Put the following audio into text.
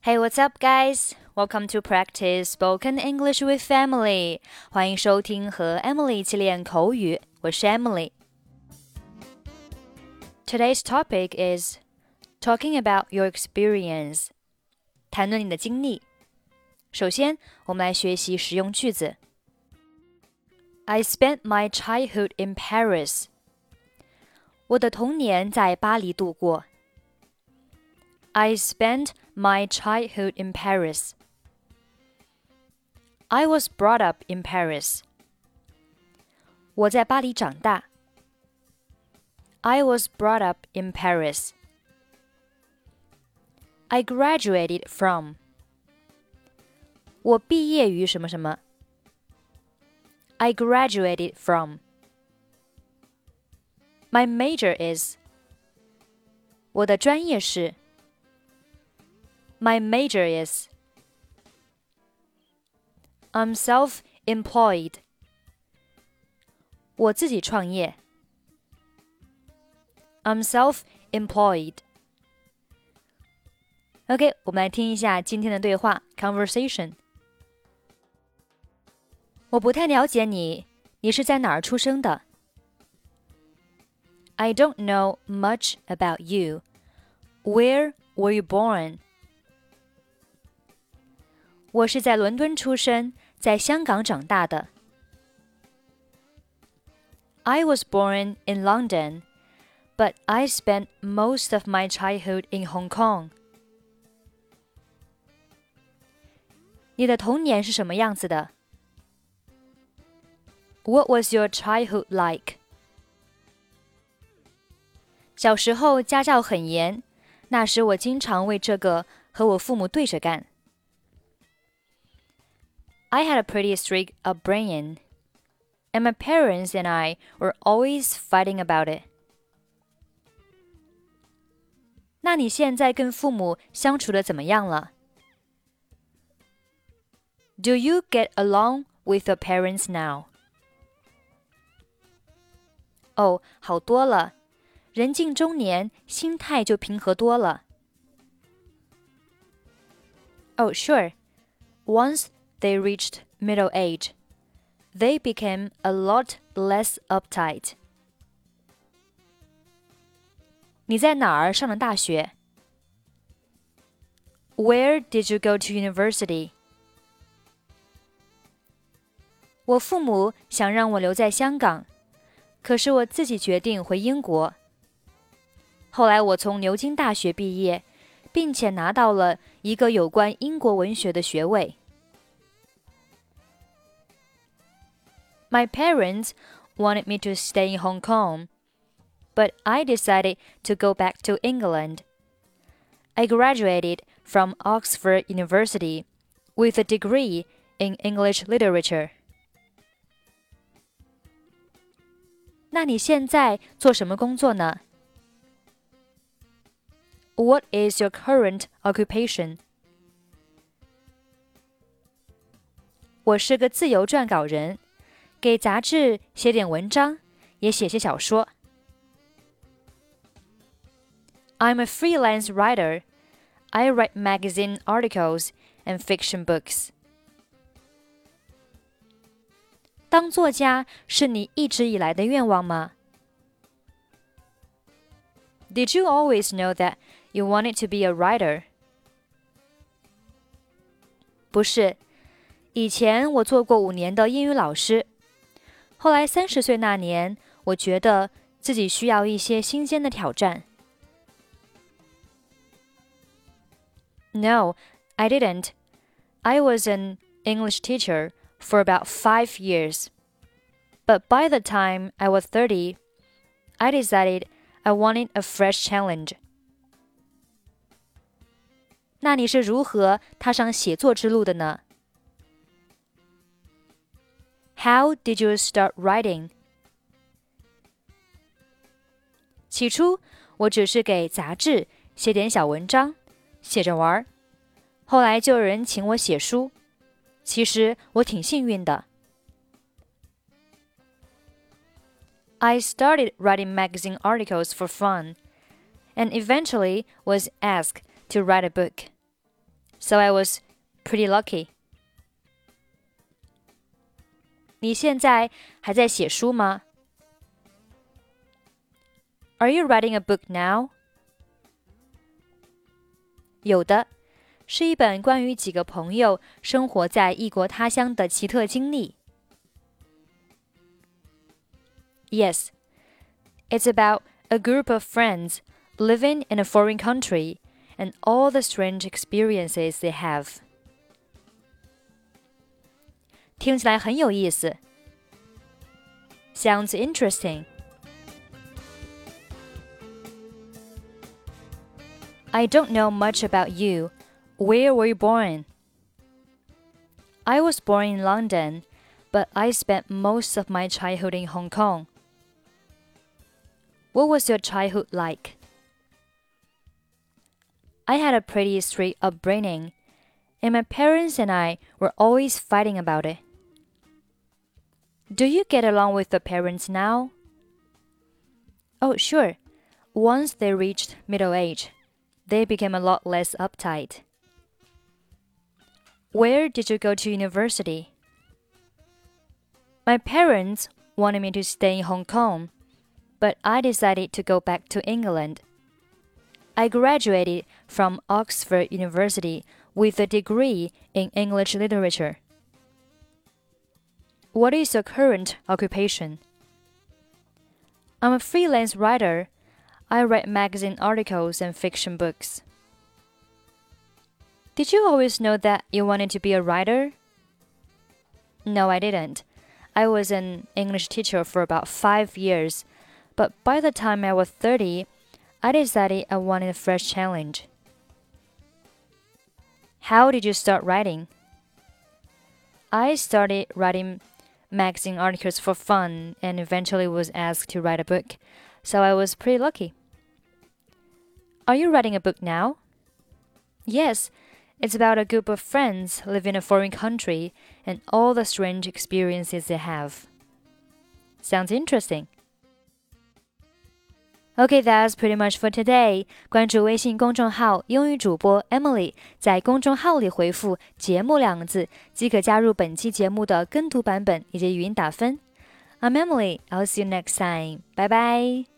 Hey, what's up, guys? Welcome to practice spoken English with Emily. 欢迎收听和 Emily 一起练口语，我是 Emily。Today's topic is talking about your experience. 谈论你的经历。首先，我们来学习实用句子。I spent my childhood in Paris. 我的童年在巴黎度过。I spent my childhood in Paris. I was brought up in Paris. 我在巴黎长大。I was brought up in Paris. I graduated from. 我毕业于什么什么。I graduated from. My major is. 我的专业是。 My major is. I'm self-employed. 我自己创业。I'm self-employed. OK，我们来听一下今天的对话 conversation。我不太了解你，你是在哪儿出生的？I don't know much about you. Where were you born? 我是在伦敦出生，在香港长大的。I was born in London, but I spent most of my childhood in Hong Kong. 你的童年是什么样子的？What was your childhood like？小时候家教很严，那时我经常为这个和我父母对着干。 I had a pretty strict upbringing, and my parents and I were always fighting about it. 那你现在跟父母相处的怎么样了？Do you get along with your parents now? 哦，好多了。人近中年，心态就平和多了。Oh, sure. Once they reached middle age, they became a lot less uptight. 你在哪儿上的大学？Where did you go to university? 我父母想让我留在香港，可是我自己决定回英国。后来我从牛津大学毕业，并且拿到了一个有关英国文学的学位。 My parents wanted me to stay in Hong Kong, but I decided to go back to England. I graduated from Oxford University with a degree in English literature. 那你现在做什么工作呢？What is your current occupation? 我是个自由撰稿人。 给杂志写点文章，也写些小说。I'm a freelance writer. I write magazine articles and fiction books. 当作家是你一直以来的愿望吗？Did you always know that you wanted to be a writer? 不是，以前我做过五年的英语老师。 后来三十岁那年，我觉得自己需要一些新鲜的挑战。No, I didn't. I was an English teacher for about five years. But by the time I was 30, I decided I wanted a fresh challenge. 那你是如何踏上写作之路的呢 ？how did you start writing? 起初，我只是给杂志写点小文章，写着玩儿。后来就有人请我写书。其实我挺幸运的。I started writing magazine articles for fun, and eventually was asked to write a book. so I was pretty lucky. 你现在还在写书吗？Are you writing a book now? 有的，是一本关于几个朋友生活在异国他乡的奇特经历。Yes, it's about a group of friends living in a foreign country and all the strange experiences they have. 听起来很有意思。Sounds interesting. I don't know much about you. Where were you born? I was born in London, but I spent most of my childhood in Hong Kong. What was your childhood like? I had a pretty strict upbringing, and my parents and I were always fighting about it. Do you get along with the parents now? Oh, sure. Once they reached middle age, they became a lot less uptight. Where did you go to university? My parents wanted me to stay in Hong Kong, but I decided to go back to England. I graduated from Oxford University with a degree in English literature. What is your current occupation? I'm a freelance writer. I write magazine articles and fiction books. Did you always know that you wanted to be a writer? No, I didn't. I was an English teacher for about five years, but by the time I was 30, I decided I wanted a fresh challenge. How did you start writing? I started writing magazine articles for fun and eventually was asked to write a book, so I was pretty lucky. Are you writing a book now? Yes, it's about a group of friends living in a foreign country and all the strange experiences they have. Sounds interesting. Okay, that's pretty much for today. 关注微信公众号“英语主播 Emily”，在公众号里回复“节目”两个字，即可加入本期节目的跟读版本以及语音打分。I'm Emily. I'll see you next time. Bye bye.